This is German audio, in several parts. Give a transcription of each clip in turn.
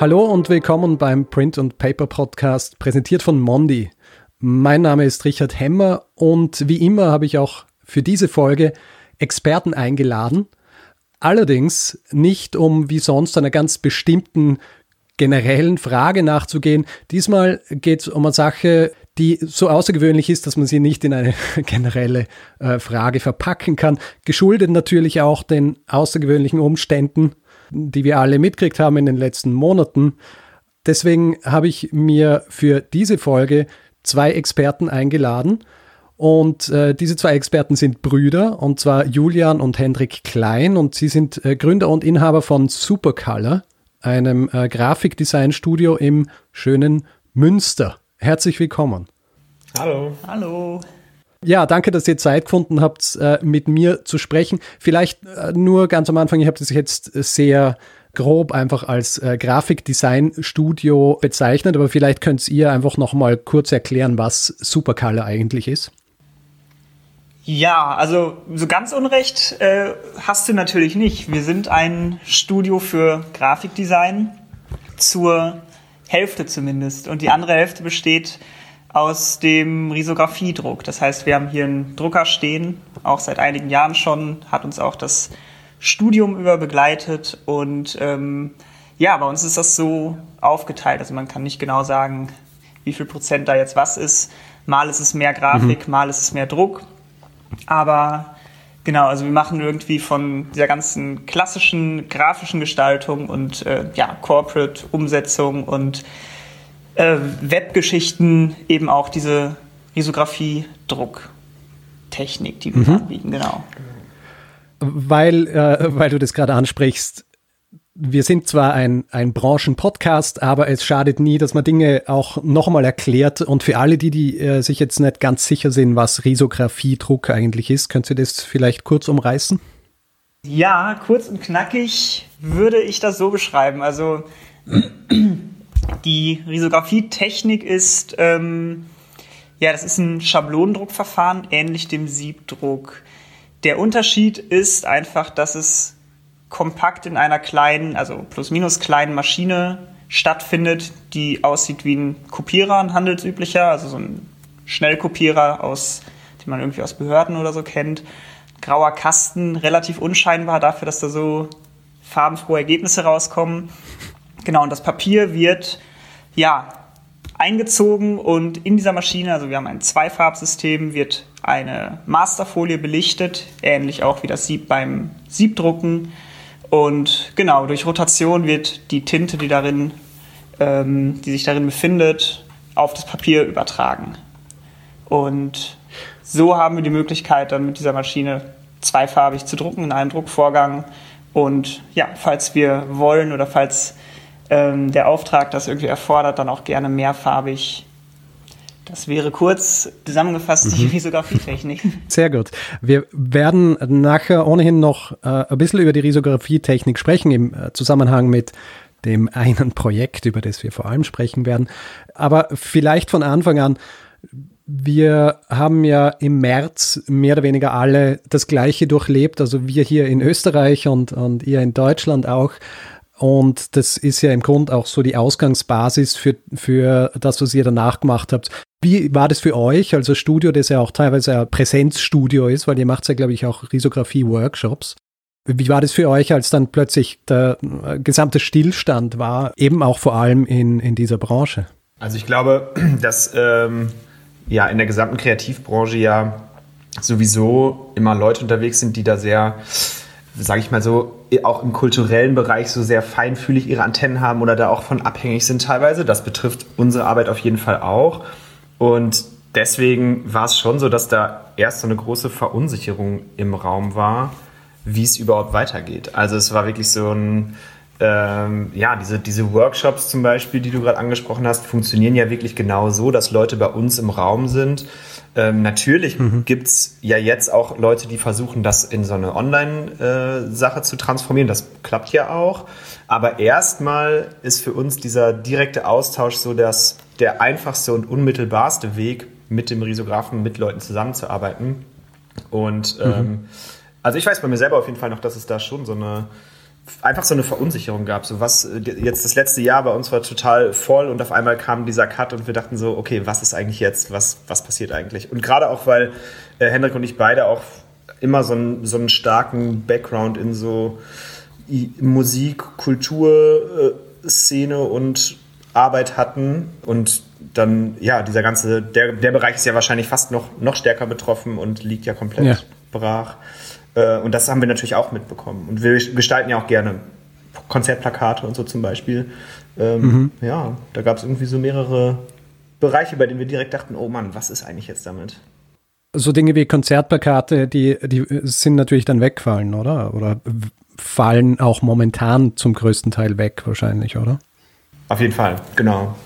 Hallo und willkommen beim Print und Paper Podcast, präsentiert von Mondi. Mein Name ist Richard Hemmer und wie immer habe ich auch für diese Folge Experten eingeladen. Allerdings nicht um wie sonst einer ganz bestimmten generellen Frage nachzugehen. Diesmal geht es um eine Sache, die so außergewöhnlich ist, dass man sie nicht in eine generelle äh, Frage verpacken kann. Geschuldet natürlich auch den außergewöhnlichen Umständen, die wir alle mitgekriegt haben in den letzten Monaten. Deswegen habe ich mir für diese Folge zwei Experten eingeladen. Und äh, diese zwei Experten sind Brüder, und zwar Julian und Hendrik Klein. Und sie sind äh, Gründer und Inhaber von Supercolor, einem äh, Grafikdesignstudio im schönen Münster. Herzlich willkommen. Hallo. Hallo. Ja, danke, dass ihr Zeit gefunden habt, äh, mit mir zu sprechen. Vielleicht äh, nur ganz am Anfang, ich habe das jetzt sehr grob einfach als äh, Grafikdesign-Studio bezeichnet, aber vielleicht könnt ihr einfach noch mal kurz erklären, was Supercolor eigentlich ist. Ja, also so ganz unrecht äh, hast du natürlich nicht. Wir sind ein Studio für Grafikdesign zur Hälfte zumindest. Und die andere Hälfte besteht aus dem Risographiedruck. Das heißt, wir haben hier einen Drucker stehen, auch seit einigen Jahren schon, hat uns auch das Studium über begleitet und ähm, ja, bei uns ist das so aufgeteilt. Also man kann nicht genau sagen, wie viel Prozent da jetzt was ist. Mal ist es mehr Grafik, mhm. mal ist es mehr Druck. Aber genau, also wir machen irgendwie von dieser ganzen klassischen grafischen Gestaltung und äh, ja, Corporate-Umsetzung und äh, Webgeschichten eben auch diese Risografie-Drucktechnik, die wir mhm. anbieten, genau weil, äh, weil du das gerade ansprichst, wir sind zwar ein, ein Branchenpodcast, aber es schadet nie, dass man Dinge auch nochmal erklärt. Und für alle, die, die äh, sich jetzt nicht ganz sicher sind, was Risographiedruck eigentlich ist, könnt ihr das vielleicht kurz umreißen? Ja, kurz und knackig würde ich das so beschreiben. Also die Risographietechnik ist, ähm, ja, das ist ein Schablonendruckverfahren, ähnlich dem Siebdruck. Der Unterschied ist einfach, dass es kompakt in einer kleinen, also plus-minus kleinen Maschine stattfindet, die aussieht wie ein Kopierer, ein handelsüblicher, also so ein Schnellkopierer, aus, den man irgendwie aus Behörden oder so kennt. Grauer Kasten, relativ unscheinbar dafür, dass da so farbenfrohe Ergebnisse rauskommen. Genau, und das Papier wird ja eingezogen und in dieser Maschine, also wir haben ein Zweifarbsystem, wird eine Masterfolie belichtet, ähnlich auch wie das Sieb beim Siebdrucken. Und genau, durch Rotation wird die Tinte, die darin, ähm, die sich darin befindet, auf das Papier übertragen. Und so haben wir die Möglichkeit, dann mit dieser Maschine zweifarbig zu drucken in einem Druckvorgang. Und ja, falls wir wollen oder falls ähm, der Auftrag das irgendwie erfordert, dann auch gerne mehrfarbig das wäre kurz zusammengefasst die mhm. Risographietechnik. Sehr gut. Wir werden nachher ohnehin noch äh, ein bisschen über die Risographietechnik sprechen im äh, Zusammenhang mit dem einen Projekt, über das wir vor allem sprechen werden. Aber vielleicht von Anfang an, wir haben ja im März mehr oder weniger alle das Gleiche durchlebt, also wir hier in Österreich und, und ihr in Deutschland auch. Und das ist ja im Grunde auch so die Ausgangsbasis für, für das, was ihr danach gemacht habt. Wie war das für euch, also Studio, das ja auch teilweise ein Präsenzstudio ist, weil ihr macht ja, glaube ich, auch Risografie-Workshops. Wie war das für euch, als dann plötzlich der äh, gesamte Stillstand war, eben auch vor allem in, in dieser Branche? Also ich glaube, dass ähm, ja in der gesamten Kreativbranche ja sowieso immer Leute unterwegs sind, die da sehr sage ich mal so, auch im kulturellen Bereich so sehr feinfühlig ihre Antennen haben oder da auch von abhängig sind teilweise. Das betrifft unsere Arbeit auf jeden Fall auch. Und deswegen war es schon so, dass da erst so eine große Verunsicherung im Raum war, wie es überhaupt weitergeht. Also es war wirklich so ein, ähm, ja, diese, diese Workshops zum Beispiel, die du gerade angesprochen hast, funktionieren ja wirklich genau so, dass Leute bei uns im Raum sind ähm, natürlich mhm. gibt es ja jetzt auch Leute, die versuchen, das in so eine Online-Sache zu transformieren. Das klappt ja auch. Aber erstmal ist für uns dieser direkte Austausch so dass der einfachste und unmittelbarste Weg, mit dem Risografen, mit Leuten zusammenzuarbeiten. Und ähm, mhm. also ich weiß bei mir selber auf jeden Fall noch, dass es da schon so eine einfach so eine Verunsicherung gab. So was jetzt das letzte Jahr bei uns war total voll und auf einmal kam dieser Cut und wir dachten so, okay, was ist eigentlich jetzt? Was, was passiert eigentlich? Und gerade auch, weil äh, Hendrik und ich beide auch immer so einen, so einen starken Background in so Musik, Kultur, äh, Szene und Arbeit hatten und dann, ja, dieser ganze, der, der Bereich ist ja wahrscheinlich fast noch, noch stärker betroffen und liegt ja komplett ja. brach. Äh, und das haben wir natürlich auch mitbekommen. Und wir gestalten ja auch gerne Konzertplakate und so zum Beispiel. Ähm, mhm. Ja, da gab es irgendwie so mehrere Bereiche, bei denen wir direkt dachten, oh Mann, was ist eigentlich jetzt damit? So Dinge wie Konzertplakate, die, die sind natürlich dann weggefallen, oder? Oder fallen auch momentan zum größten Teil weg, wahrscheinlich, oder? Auf jeden Fall, genau.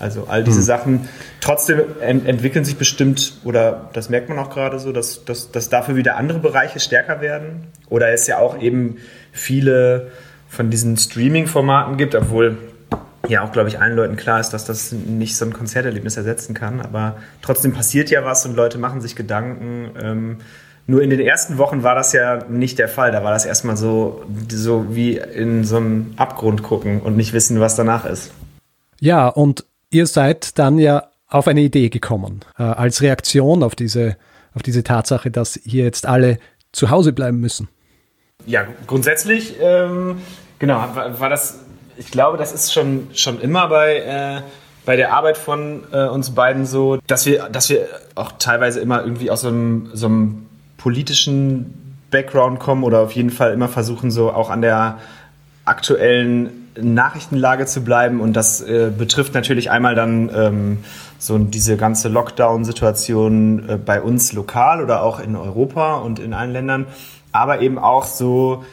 Also all diese hm. Sachen. Trotzdem ent entwickeln sich bestimmt, oder das merkt man auch gerade so, dass, dass, dass dafür wieder andere Bereiche stärker werden. Oder es ja auch eben viele von diesen Streaming-Formaten gibt, obwohl ja auch, glaube ich, allen Leuten klar ist, dass das nicht so ein Konzerterlebnis ersetzen kann. Aber trotzdem passiert ja was und Leute machen sich Gedanken. Ähm, nur in den ersten Wochen war das ja nicht der Fall. Da war das erstmal so, so wie in so einen Abgrund gucken und nicht wissen, was danach ist. Ja, und ihr seid dann ja auf eine Idee gekommen, äh, als Reaktion auf diese, auf diese Tatsache, dass hier jetzt alle zu Hause bleiben müssen. Ja, grundsätzlich, ähm, genau, war, war, das, ich glaube, das ist schon, schon immer bei, äh, bei der Arbeit von äh, uns beiden so, dass wir, dass wir auch teilweise immer irgendwie aus so einem, so einem politischen Background kommen oder auf jeden Fall immer versuchen, so auch an der aktuellen Nachrichtenlage zu bleiben. Und das äh, betrifft natürlich einmal dann ähm, so diese ganze Lockdown-Situation äh, bei uns lokal oder auch in Europa und in allen Ländern, aber eben auch so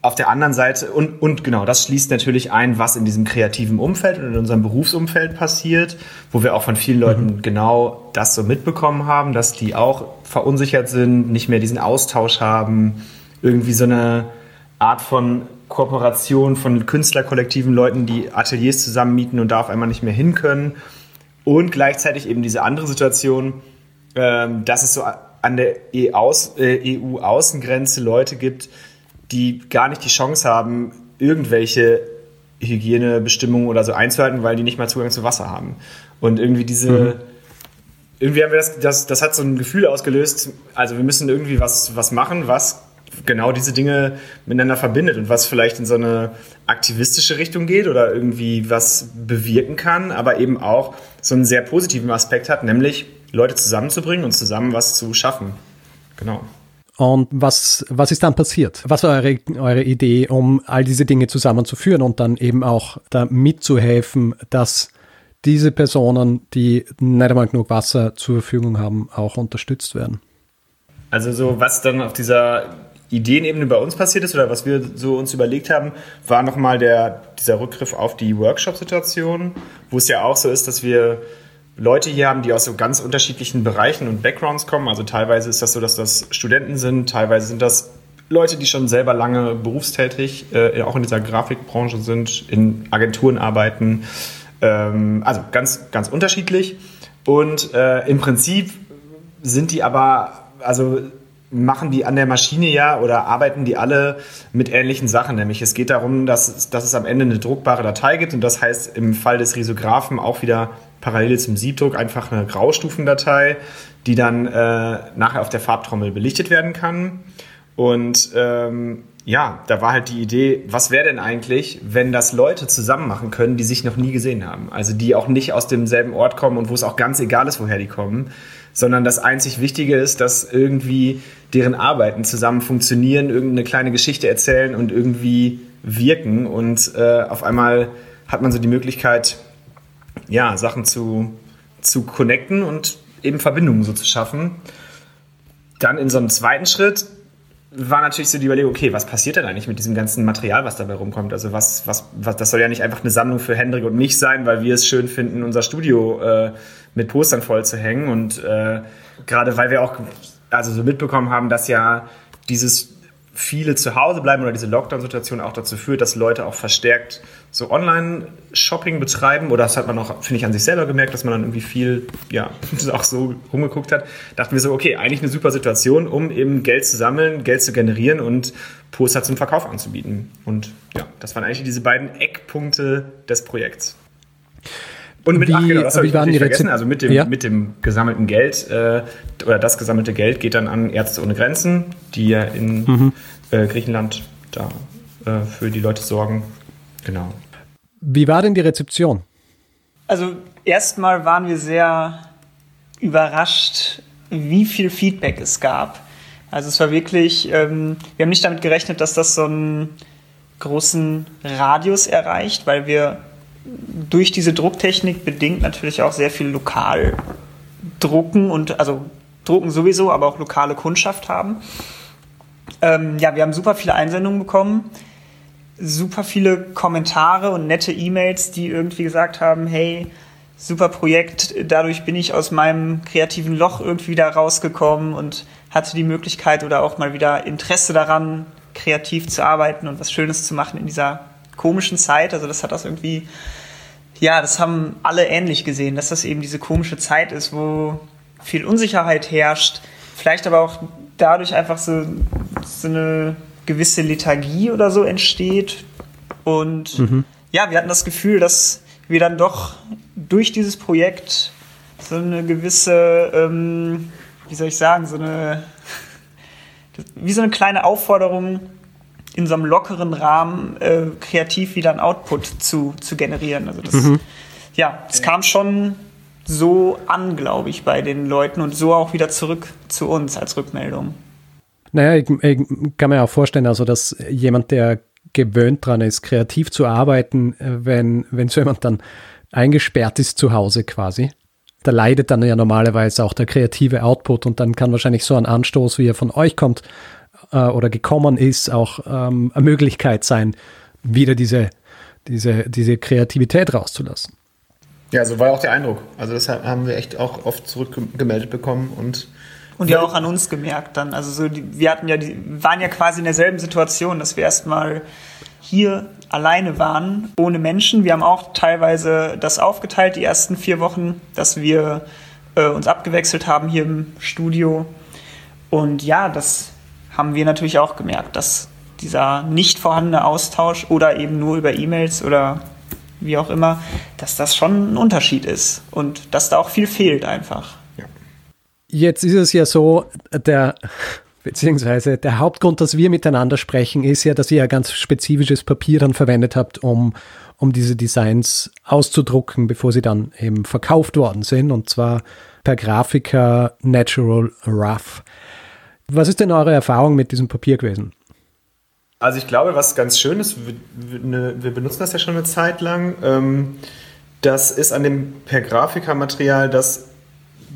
auf der anderen Seite, und, und genau, das schließt natürlich ein, was in diesem kreativen Umfeld und in unserem Berufsumfeld passiert, wo wir auch von vielen Leuten mhm. genau das so mitbekommen haben, dass die auch verunsichert sind, nicht mehr diesen Austausch haben, irgendwie so eine Art von Kooperation von Künstlerkollektiven, Leuten, die Ateliers zusammen mieten und da auf einmal nicht mehr hin können. Und gleichzeitig eben diese andere Situation, ähm, dass es so an der EU-Außengrenze e Leute gibt, die gar nicht die Chance haben, irgendwelche Hygienebestimmungen oder so einzuhalten, weil die nicht mal Zugang zu Wasser haben. Und irgendwie diese, mhm. irgendwie haben wir das, das, das hat so ein Gefühl ausgelöst, also wir müssen irgendwie was, was machen, was genau diese Dinge miteinander verbindet und was vielleicht in so eine aktivistische Richtung geht oder irgendwie was bewirken kann, aber eben auch so einen sehr positiven Aspekt hat, nämlich Leute zusammenzubringen und zusammen was zu schaffen. Genau. Und was, was ist dann passiert? Was war eure, eure Idee, um all diese Dinge zusammenzuführen und dann eben auch da mitzuhelfen, dass diese Personen, die nicht einmal genug Wasser zur Verfügung haben, auch unterstützt werden? Also so was dann auf dieser Ideenebene bei uns passiert ist oder was wir so uns überlegt haben, war nochmal der, dieser Rückgriff auf die Workshop-Situation, wo es ja auch so ist, dass wir Leute hier haben, die aus so ganz unterschiedlichen Bereichen und Backgrounds kommen. Also teilweise ist das so, dass das Studenten sind, teilweise sind das Leute, die schon selber lange berufstätig, äh, auch in dieser Grafikbranche sind, in Agenturen arbeiten. Ähm, also ganz, ganz unterschiedlich. Und äh, im Prinzip sind die aber, also machen die an der Maschine ja oder arbeiten die alle mit ähnlichen Sachen. Nämlich es geht darum, dass, dass es am Ende eine druckbare Datei gibt und das heißt im Fall des Risographen auch wieder parallel zum Siebdruck einfach eine Graustufendatei, die dann äh, nachher auf der Farbtrommel belichtet werden kann. Und ähm, ja, da war halt die Idee, was wäre denn eigentlich, wenn das Leute zusammen machen können, die sich noch nie gesehen haben? Also die auch nicht aus demselben Ort kommen und wo es auch ganz egal ist, woher die kommen, sondern das einzig Wichtige ist, dass irgendwie deren Arbeiten zusammen funktionieren, irgendeine kleine Geschichte erzählen und irgendwie wirken und äh, auf einmal hat man so die Möglichkeit, ja, Sachen zu, zu connecten und eben Verbindungen so zu schaffen. Dann in so einem zweiten Schritt war natürlich so die Überlegung, okay, was passiert denn eigentlich mit diesem ganzen Material, was dabei rumkommt? Also was, was, was, das soll ja nicht einfach eine Sammlung für Hendrik und mich sein, weil wir es schön finden, unser Studio äh, mit Postern voll zu hängen. Und äh, gerade weil wir auch also so mitbekommen haben, dass ja dieses viele zu Hause bleiben oder diese Lockdown-Situation auch dazu führt, dass Leute auch verstärkt so Online-Shopping betreiben. Oder das hat man auch, finde ich, an sich selber gemerkt, dass man dann irgendwie viel, ja, auch so rumgeguckt hat. Dachten wir so, okay, eigentlich eine super Situation, um eben Geld zu sammeln, Geld zu generieren und Poster zum Verkauf anzubieten. Und ja, das waren eigentlich diese beiden Eckpunkte des Projekts. Und mit, wie, ach genau, das wie habe ich waren die vergessen. Also mit dem, Ja. mit dem gesammelten Geld äh, oder das gesammelte Geld geht dann an Ärzte ohne Grenzen, die ja in Mhm. äh, Griechenland da äh, für die Leute sorgen. Genau. Wie war denn die Rezeption? Also erstmal waren wir sehr überrascht, wie viel Feedback es gab. Also es war wirklich, ähm, wir haben nicht damit gerechnet, dass das so einen großen Radius erreicht, weil wir durch diese Drucktechnik bedingt natürlich auch sehr viel lokal drucken und also drucken sowieso, aber auch lokale Kundschaft haben. Ähm, ja, wir haben super viele Einsendungen bekommen super viele Kommentare und nette E-Mails, die irgendwie gesagt haben, hey, super Projekt, dadurch bin ich aus meinem kreativen Loch irgendwie wieder rausgekommen und hatte die Möglichkeit oder auch mal wieder Interesse daran, kreativ zu arbeiten und was Schönes zu machen in dieser komischen Zeit. Also das hat das irgendwie, ja, das haben alle ähnlich gesehen, dass das eben diese komische Zeit ist, wo viel Unsicherheit herrscht, vielleicht aber auch dadurch einfach so, so eine gewisse Lethargie oder so entsteht. Und ja, wir hatten das Gefühl, dass wir dann doch durch dieses Projekt so eine gewisse, ähm, wie soll ich sagen, so eine, wie so eine kleine Aufforderung in so einem lockeren Rahmen äh, kreativ wieder einen Output zu, zu generieren. Also das, ja, es kam schon so an, glaube ich, bei den Leuten und so auch wieder zurück zu uns als Rückmeldung. Naja, ich, ich kann mir auch vorstellen, also dass jemand, der gewöhnt dran ist, kreativ zu arbeiten, äh, wenn, wenn so jemand dann eingesperrt ist zu Hause quasi, da leidet dann ja normalerweise auch der kreative Output und dann kann wahrscheinlich so ein Anstoß, wie er von euch kommt äh, oder gekommen ist, auch ähm, eine Möglichkeit sein, wieder diese, diese, diese Kreativität rauszulassen. Ja, so war auch der Eindruck. Also das haben wir echt auch oft zurückgemeldet bekommen und Und ja auch an uns gemerkt dann. Also so die, wir hatten ja die, waren ja quasi in derselben Situation, dass wir erstmal hier alleine waren, ohne Menschen. Wir haben auch teilweise das aufgeteilt, die ersten vier Wochen, dass wir äh, uns abgewechselt haben hier im Studio. Und ja, das haben wir natürlich auch gemerkt, dass dieser nicht vorhandene Austausch oder eben nur über E-Mails oder wie auch immer, dass das schon ein Unterschied ist und dass da auch viel fehlt einfach. Jetzt ist es ja so, der, beziehungsweise der Hauptgrund, dass wir miteinander sprechen, ist ja, dass ihr ja ganz spezifisches Papier dann verwendet habt, um, um diese Designs auszudrucken, bevor sie dann eben verkauft worden sind, und zwar per Grafiker Natural Rough. Was ist denn eure Erfahrung mit diesem Papier gewesen? Also ich glaube, was ganz schön ist, wir, ne, wir benutzen das ja schon eine Zeit lang, ähm, das ist an dem per Grafikermaterial, dass,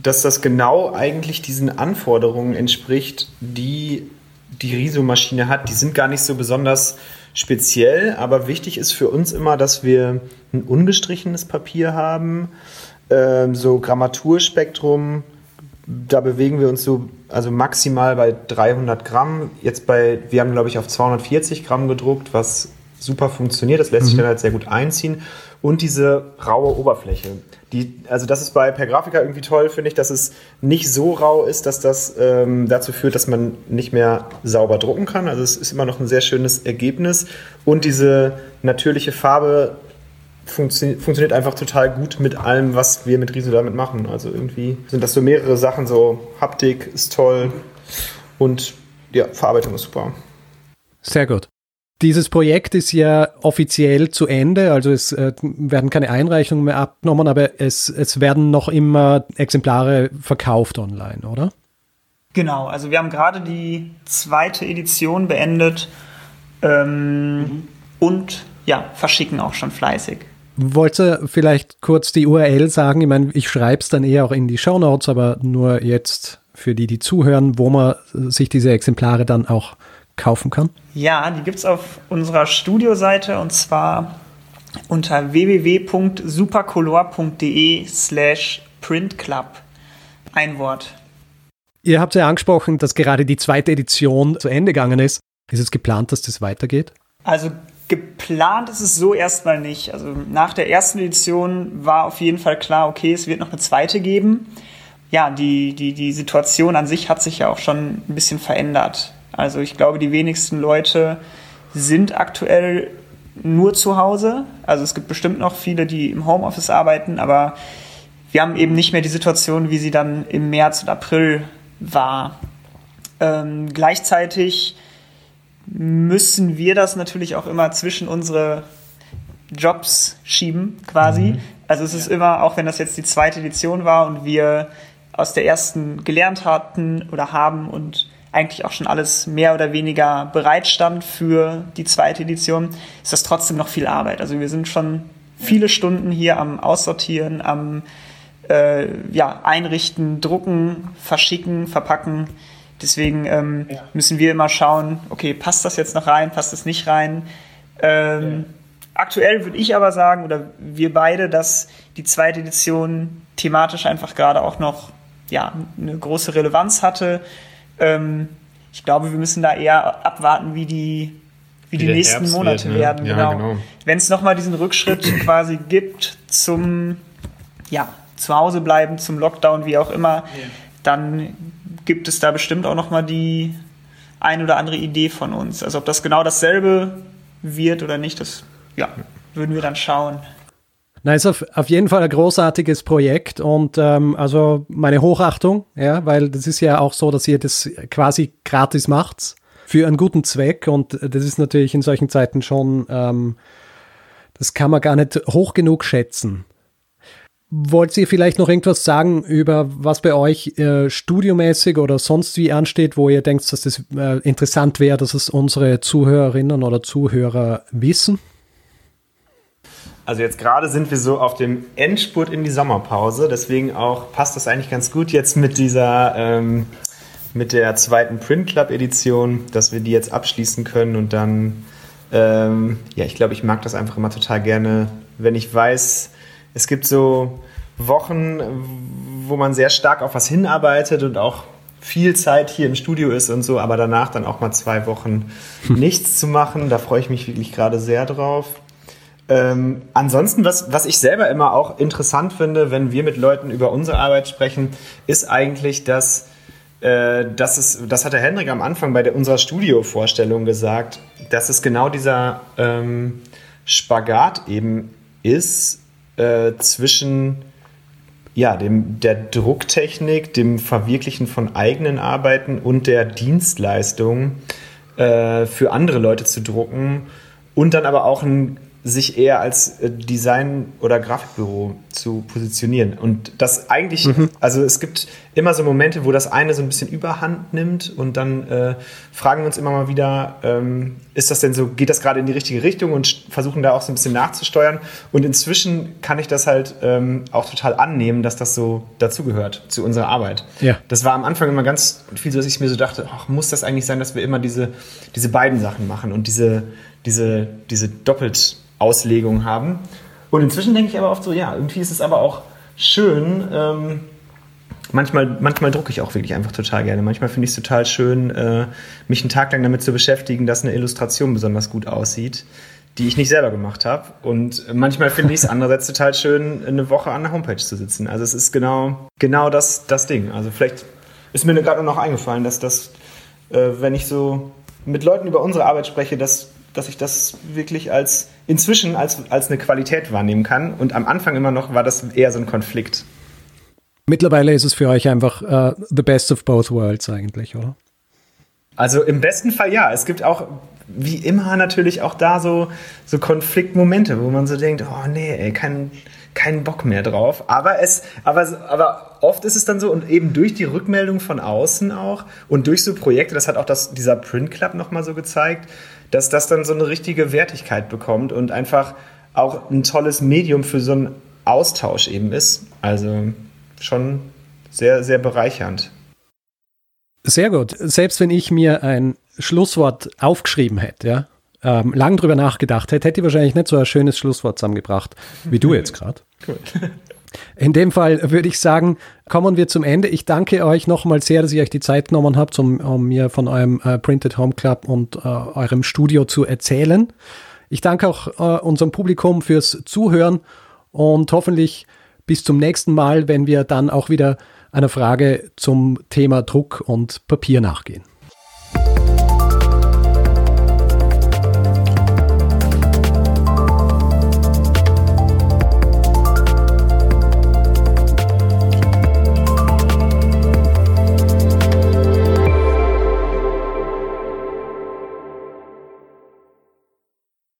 dass das genau eigentlich diesen Anforderungen entspricht, die die Riso-Maschine hat. Die sind gar nicht so besonders speziell, aber wichtig ist für uns immer, dass wir ein ungestrichenes Papier haben, ähm, so Grammaturspektrum, da bewegen wir uns so also maximal bei 300 Gramm. Jetzt bei, wir haben glaube ich auf 240 Gramm gedruckt, was super funktioniert. Das lässt sich dann halt sehr gut einziehen. Und diese raue Oberfläche. Die, also das ist bei per Grafika irgendwie toll, finde ich, dass es nicht so rau ist, dass das ähm, dazu führt, dass man nicht mehr sauber drucken kann. Also es ist immer noch ein sehr schönes Ergebnis. Und diese natürliche Farbe funktio funktioniert einfach total gut mit allem, was wir mit Riso damit machen. Also irgendwie sind das so mehrere Sachen, so Haptik ist toll und ja, Verarbeitung ist super. Sehr gut. Dieses Projekt ist ja offiziell zu Ende, also es äh, werden keine Einreichungen mehr abgenommen, aber es, es werden noch immer Exemplare verkauft online, oder? Genau, also wir haben gerade die zweite Edition beendet ähm, und ja, verschicken auch schon fleißig. Wollt ihr vielleicht kurz die URL sagen? Ich meine, ich schreibe es dann eher auch in die Show Notes, aber nur jetzt für die, die zuhören, wo man sich diese Exemplare dann auch kaufen kann. Ja, die gibt es auf unserer Studioseite und zwar unter www.supercolor.de slash printclub. Ein Wort. Ihr habt ja angesprochen, dass gerade die zweite Edition zu Ende gegangen ist. Ist es geplant, dass das weitergeht? Also geplant ist es so erstmal nicht. Also nach der ersten Edition war auf jeden Fall klar, okay, es wird noch eine zweite geben. Ja, die, die, die Situation an sich hat sich ja auch schon ein bisschen verändert. Also ich glaube, die wenigsten Leute sind aktuell nur zu Hause. Also es gibt bestimmt noch viele, die im Homeoffice arbeiten, aber wir haben eben nicht mehr die Situation, wie sie dann im März und April war. Ähm, gleichzeitig müssen wir das natürlich auch immer zwischen unsere Jobs schieben, quasi. Mhm. Also es ist immer, auch wenn das jetzt die zweite Edition war und wir aus der ersten gelernt hatten oder haben und eigentlich auch schon alles mehr oder weniger bereit stand für die zweite Edition, ist das trotzdem noch viel Arbeit. Also wir sind schon viele Stunden hier am Aussortieren, am äh, ja, Einrichten, Drucken, Verschicken, Verpacken. Deswegen ähm, ja. müssen wir immer schauen, okay, passt das jetzt noch rein, passt das nicht rein. Ähm, ja. Aktuell würde ich aber sagen, oder wir beide, dass die zweite Edition thematisch einfach gerade auch noch ja, eine große Relevanz hatte. Ähm, ich glaube, wir müssen da eher abwarten, wie die, wie, wie die nächsten Herbst Monate wird, ne? werden. Ja, genau. genau. Wenn es nochmal diesen Rückschritt quasi gibt zum ja, Zuhause bleiben, zum Lockdown, wie auch immer, dann gibt es da bestimmt auch nochmal die ein oder andere Idee von uns. Also ob das genau dasselbe wird oder nicht, das ja, würden wir dann schauen. Na, ist auf, auf jeden Fall ein großartiges Projekt und ähm, also meine Hochachtung, ja, weil das ist ja auch so, dass ihr das quasi gratis macht für einen guten Zweck und das ist natürlich in solchen Zeiten schon, ähm, das kann man gar nicht hoch genug schätzen. Wollt ihr vielleicht noch irgendwas sagen über was bei euch äh, studiomäßig oder sonst wie ansteht, wo ihr denkt, dass das äh, interessant wäre, dass es unsere Zuhörerinnen oder Zuhörer wissen? Also jetzt gerade sind wir so auf dem Endspurt in die Sommerpause, deswegen auch passt das eigentlich ganz gut jetzt mit dieser, ähm, mit der zweiten Print Club Edition, dass wir die jetzt abschließen können und dann, ähm, ja, ich glaube, ich mag das einfach immer total gerne, wenn ich weiß, es gibt so Wochen, wo man sehr stark auf was hinarbeitet und auch viel Zeit hier im Studio ist und so, aber danach dann auch mal zwei Wochen nichts zu machen. Da freue ich mich wirklich gerade sehr drauf. Ähm, ansonsten, was, was ich selber immer auch interessant finde, wenn wir mit Leuten über unsere Arbeit sprechen, ist eigentlich, dass, äh, dass es, das hat der Hendrik am Anfang bei der, unserer Studio-Vorstellung gesagt, dass es genau dieser ähm, Spagat eben ist äh, zwischen ja, dem, der Drucktechnik, dem Verwirklichen von eigenen Arbeiten und der Dienstleistung äh, für andere Leute zu drucken und dann aber auch ein sich eher als äh, Design- oder Grafikbüro zu positionieren. Und das eigentlich, mhm. also es gibt immer so Momente, wo das eine so ein bisschen überhand nimmt und dann äh, fragen wir uns immer mal wieder, ähm, ist das denn so, geht das gerade in die richtige Richtung und versuchen da auch so ein bisschen nachzusteuern. Und inzwischen kann ich das halt ähm, auch total annehmen, dass das so dazugehört zu unserer Arbeit. Ja. Das war am Anfang immer ganz viel so, dass ich mir so dachte, ach, muss das eigentlich sein, dass wir immer diese, diese beiden Sachen machen und diese, diese, diese doppelt Auslegung haben. Und inzwischen denke ich aber oft so, ja, irgendwie ist es aber auch schön. Ähm, manchmal, manchmal drucke ich auch wirklich einfach total gerne. Manchmal finde ich es total schön, äh, mich einen Tag lang damit zu beschäftigen, dass eine Illustration besonders gut aussieht, die ich nicht selber gemacht habe. Und manchmal finde ich es andererseits total schön, eine Woche an der Homepage zu sitzen. Also es ist genau, genau das, das Ding. Also vielleicht ist mir gerade noch eingefallen, dass das, äh, wenn ich so mit Leuten über unsere Arbeit spreche, dass dass ich das wirklich als inzwischen als, als eine Qualität wahrnehmen kann. Und am Anfang immer noch war das eher so ein Konflikt. Mittlerweile ist es für euch einfach uh, the best of both worlds eigentlich, oder? Also im besten Fall ja. Es gibt auch wie immer natürlich auch da so, so Konfliktmomente, wo man so denkt, oh nee, ey, kein, keinen Bock mehr drauf. Aber es, aber, aber oft ist es dann so und eben durch die Rückmeldung von außen auch und durch so Projekte, das hat auch das, dieser Print Club nochmal so gezeigt, dass das dann so eine richtige Wertigkeit bekommt und einfach auch ein tolles Medium für so einen Austausch eben ist. Also schon sehr, sehr bereichernd. Sehr gut. Selbst wenn ich mir ein Schlusswort aufgeschrieben hätte, ja, ähm, lang drüber nachgedacht hätte, hätte ich wahrscheinlich nicht so ein schönes Schlusswort zusammengebracht, wie du jetzt gerade. cool. In dem Fall würde ich sagen, kommen wir zum Ende. Ich danke euch nochmal sehr, dass ihr euch die Zeit genommen habt, um, um mir von eurem äh, Printed Home Club und äh, eurem Studio zu erzählen. Ich danke auch äh, unserem Publikum fürs Zuhören und hoffentlich bis zum nächsten Mal, wenn wir dann auch wieder einer Frage zum Thema Druck und Papier nachgehen.